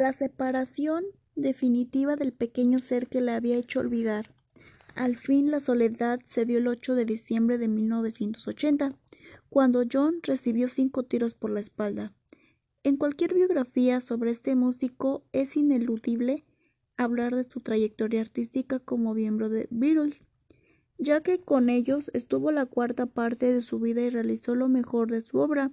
La separación definitiva del pequeño ser que le había hecho olvidar. Al fin la soledad se dio el 8 de diciembre de 1980, cuando John recibió cinco tiros por la espalda. En cualquier biografía sobre este músico es ineludible hablar de su trayectoria artística como miembro de Beatles, ya que con ellos estuvo la cuarta parte de su vida y realizó lo mejor de su obra.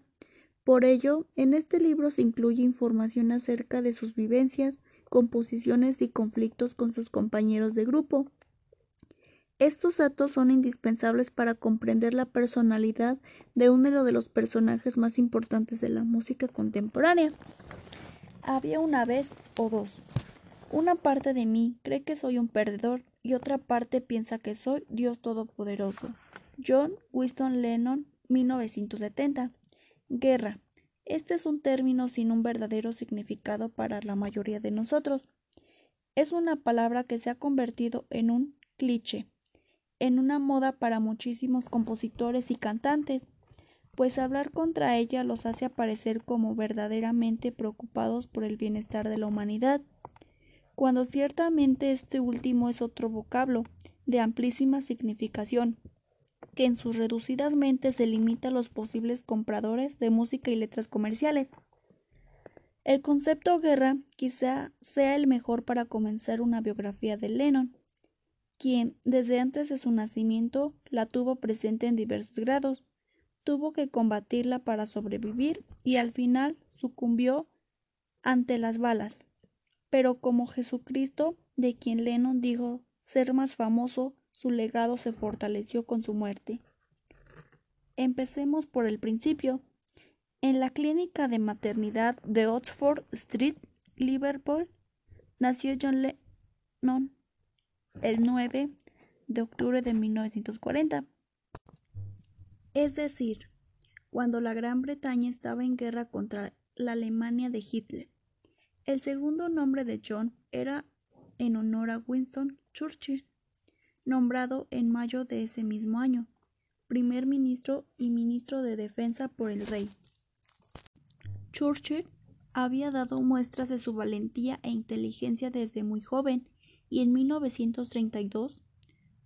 Por ello, en este libro se incluye información acerca de sus vivencias, composiciones y conflictos con sus compañeros de grupo. Estos datos son indispensables para comprender la personalidad de uno de los personajes más importantes de la música contemporánea. Había una vez o dos. Una parte de mí cree que soy un perdedor y otra parte piensa que soy Dios Todopoderoso. John Winston Lennon, 1970. Guerra. Este es un término sin un verdadero significado para la mayoría de nosotros. Es una palabra que se ha convertido en un cliché, en una moda para muchísimos compositores y cantantes, pues hablar contra ella los hace aparecer como verdaderamente preocupados por el bienestar de la humanidad cuando ciertamente este último es otro vocablo de amplísima significación, que en sus reducidas mentes se limita a los posibles compradores de música y letras comerciales. El concepto guerra quizá sea el mejor para comenzar una biografía de Lennon, quien desde antes de su nacimiento la tuvo presente en diversos grados, tuvo que combatirla para sobrevivir y al final sucumbió ante las balas pero como Jesucristo, de quien Lennon dijo ser más famoso, su legado se fortaleció con su muerte. Empecemos por el principio. En la clínica de maternidad de Oxford Street, Liverpool, nació John Lennon el 9 de octubre de 1940. Es decir, cuando la Gran Bretaña estaba en guerra contra la Alemania de Hitler. El segundo nombre de John era en honor a Winston Churchill, nombrado en mayo de ese mismo año, primer ministro y ministro de Defensa por el rey. Churchill había dado muestras de su valentía e inteligencia desde muy joven y en 1932,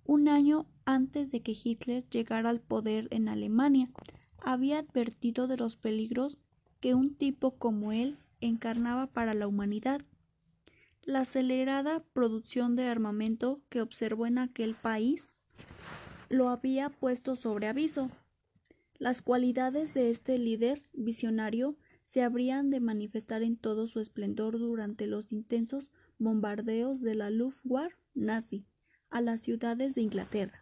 un año antes de que Hitler llegara al poder en Alemania, había advertido de los peligros que un tipo como él encarnaba para la humanidad. La acelerada producción de armamento que observó en aquel país lo había puesto sobre aviso. Las cualidades de este líder visionario se habrían de manifestar en todo su esplendor durante los intensos bombardeos de la Luftwaffe nazi a las ciudades de Inglaterra.